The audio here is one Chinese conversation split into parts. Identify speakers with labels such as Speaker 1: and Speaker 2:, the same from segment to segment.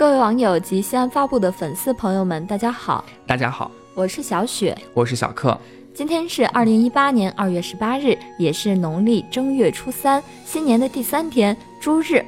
Speaker 1: 各位网友及西安发布的粉丝朋友们，大家好，
Speaker 2: 大家好，
Speaker 1: 我是小雪，
Speaker 2: 我是小克。
Speaker 1: 今天是二零一八年二月十八日，也是农历正月初三，新年的第三天，猪日。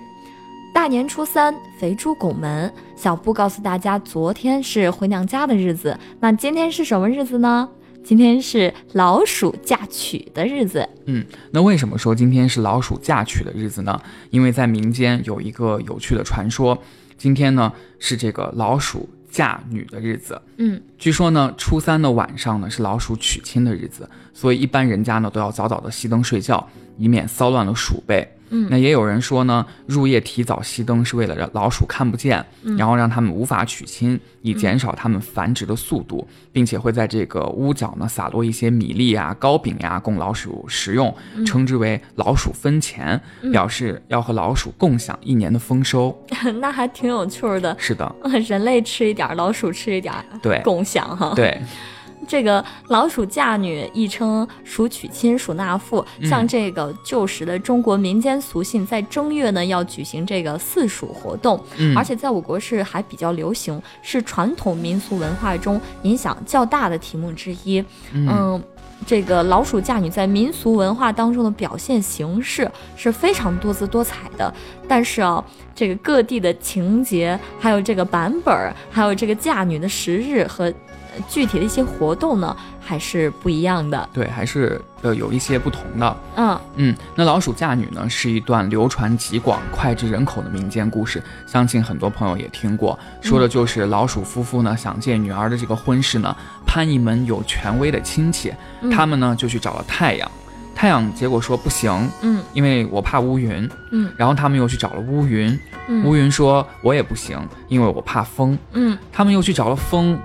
Speaker 1: 大年初三，肥猪拱门。小布告诉大家，昨天是回娘家的日子，那今天是什么日子呢？今天是老鼠嫁娶的日子。
Speaker 2: 嗯，那为什么说今天是老鼠嫁娶的日子呢？因为在民间有一个有趣的传说，今天呢是这个老鼠嫁女的日子。
Speaker 1: 嗯，
Speaker 2: 据说呢初三的晚上呢是老鼠娶亲的日子，所以一般人家呢都要早早的熄灯睡觉，以免骚乱了鼠辈。
Speaker 1: 嗯，
Speaker 2: 那也有人说呢，入夜提早熄灯是为了让老鼠看不见，然后让它们无法娶亲，以减少它们繁殖的速度，并且会在这个屋角呢撒落一些米粒啊、糕饼呀，供老鼠食用，称之为老鼠分钱，表示要和老鼠共享一年的丰收。
Speaker 1: 那还挺有趣的。
Speaker 2: 是的，
Speaker 1: 人类吃一点，老鼠吃一点，
Speaker 2: 对，
Speaker 1: 共享哈。
Speaker 2: 对。
Speaker 1: 这个老鼠嫁女，亦称鼠娶亲、鼠纳妇，像这个旧时的中国民间俗信，在正月呢要举行这个四鼠活动，而且在我国是还比较流行，是传统民俗文化中影响较大的题目之一。嗯，这个老鼠嫁女在民俗文化当中的表现形式是非常多姿多彩的，但是啊，这个各地的情节，还有这个版本，还有这个嫁女的时日和。具体的一些活动呢，还是不一样的。
Speaker 2: 对，还是呃有一些不同的。
Speaker 1: 嗯。
Speaker 2: 嗯，那老鼠嫁女呢，是一段流传极广、脍炙人口的民间故事，相信很多朋友也听过。说的就是老鼠夫妇呢，想借女儿的这个婚事呢，攀一门有权威的亲戚，他们呢就去找了太阳，太阳结果说不行，
Speaker 1: 嗯，
Speaker 2: 因为我怕乌云，
Speaker 1: 嗯，
Speaker 2: 然后他们又去找了乌云，乌云说我也不行，因为我怕风，
Speaker 1: 嗯，
Speaker 2: 他们又去找了风。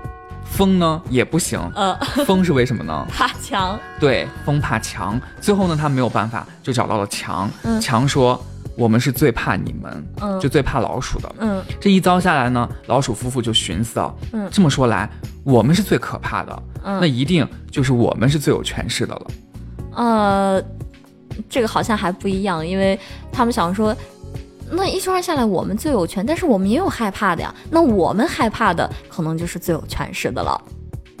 Speaker 2: 风呢也不行，
Speaker 1: 呃，
Speaker 2: 风是为什么呢？
Speaker 1: 怕墙。
Speaker 2: 对，风怕墙。最后呢，他没有办法，就找到了墙。墙说：“我们是最怕你们，就最怕老鼠的。”
Speaker 1: 嗯，
Speaker 2: 这一遭下来呢，老鼠夫妇就寻思啊，
Speaker 1: 嗯，
Speaker 2: 这么说来，我们是最可怕的，那一定就是我们是最有权势的了。
Speaker 1: 呃，这个好像还不一样，因为他们想说。那一圈下来，我们最有权，但是我们也有害怕的呀。那我们害怕的，可能就是最有权势的了。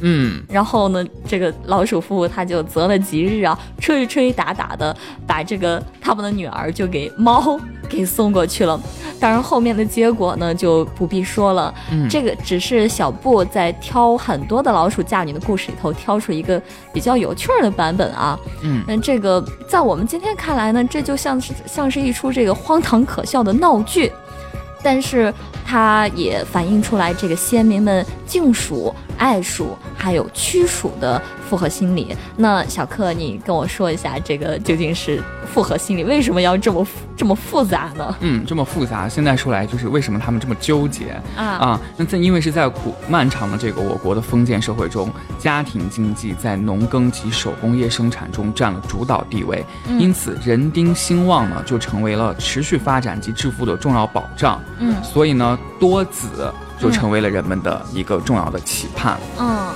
Speaker 2: 嗯，
Speaker 1: 然后呢，这个老鼠夫妇他就择了吉日啊，吹吹打打的，把这个他们的女儿就给猫 给送过去了。当然，后面的结果呢就不必说了。
Speaker 2: 嗯，
Speaker 1: 这个只是小布在挑很多的老鼠嫁女的故事里头挑出一个比较有趣儿的版本啊。
Speaker 2: 嗯，
Speaker 1: 那这个在我们今天看来呢，这就像是像是一出这个荒唐可笑的闹剧，但是它也反映出来这个先民们敬鼠。爱鼠还有驱鼠的复合心理，那小克，你跟我说一下，这个究竟是复合心理为什么要这么这么复杂呢？
Speaker 2: 嗯，这么复杂，现在说来就是为什么他们这么纠结
Speaker 1: 啊
Speaker 2: 啊？那在因为是在古漫长的这个我国的封建社会中，家庭经济在农耕及手工业生产中占了主导地位，因此人丁兴旺呢就成为了持续发展及致富的重要保障。
Speaker 1: 嗯，
Speaker 2: 所以呢，多子。就成为了人们的一个重要的期盼。
Speaker 1: 嗯，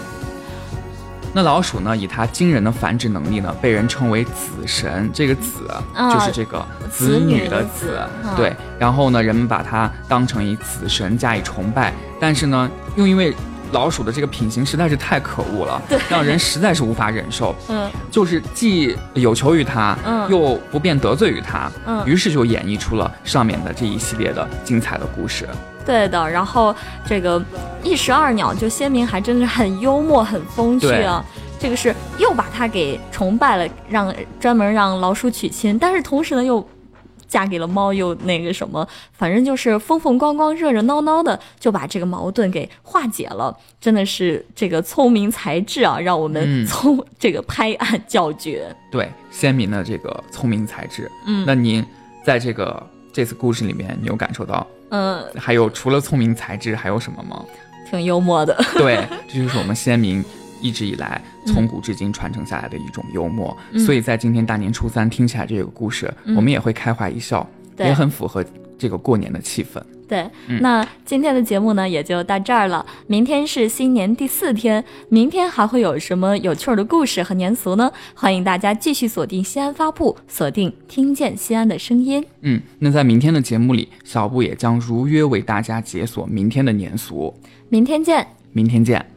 Speaker 2: 那老鼠呢，以它惊人的繁殖能力呢，被人称为子神。这个子就是这个子女的子，对。然后呢，人们把它当成一子神加以崇拜。但是呢，又因为老鼠的这个品行实在是太可恶了，让人实在是无法忍受。
Speaker 1: 嗯，
Speaker 2: 就是既有求于它，
Speaker 1: 嗯，
Speaker 2: 又不便得罪于它，
Speaker 1: 嗯，
Speaker 2: 于是就演绎出了上面的这一系列的精彩的故事。
Speaker 1: 对的，然后这个一石二鸟，就先民还真是很幽默、很风趣啊。这个是又把他给崇拜了，让专门让老鼠娶亲，但是同时呢又嫁给了猫，又那个什么，反正就是风风光光、热热闹闹的，就把这个矛盾给化解了。真的是这个聪明才智啊，让我们从这个拍案叫绝。
Speaker 2: 对，鲜明的这个聪明才智。
Speaker 1: 嗯，
Speaker 2: 那您在这个这次故事里面，你有感受到？
Speaker 1: 嗯，
Speaker 2: 还有除了聪明才智，还有什么吗？
Speaker 1: 挺幽默的。
Speaker 2: 对，这就是我们先民一直以来从古至今传承下来的一种幽默。所以在今天大年初三听起来这个故事，我们也会开怀一笑，也很符合这个过年的气氛。
Speaker 1: 对，那今天的节目呢也就到这儿了。明天是新年第四天，明天还会有什么有趣的故事和年俗呢？欢迎大家继续锁定西安发布，锁定听见西安的声音。
Speaker 2: 嗯，那在明天的节目里，小布也将如约为大家解锁明天的年俗。
Speaker 1: 明天见，
Speaker 2: 明天见。